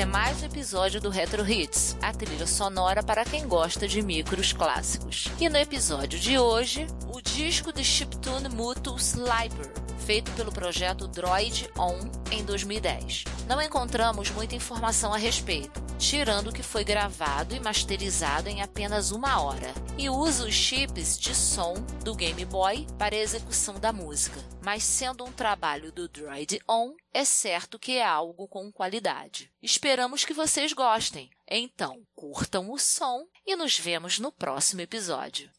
É mais um episódio do Retro Hits, a trilha sonora para quem gosta de micros clássicos. E no episódio de hoje, o disco de chiptune Mutu Sliper, feito pelo projeto Droid On em 2010. Não encontramos muita informação a respeito, tirando que foi gravado e masterizado em apenas uma hora, e usa os chips de som do Game Boy para a execução da música. Mas sendo um trabalho do Droid On, é certo que é algo com qualidade. Esperamos que vocês gostem. Então, curtam o som e nos vemos no próximo episódio.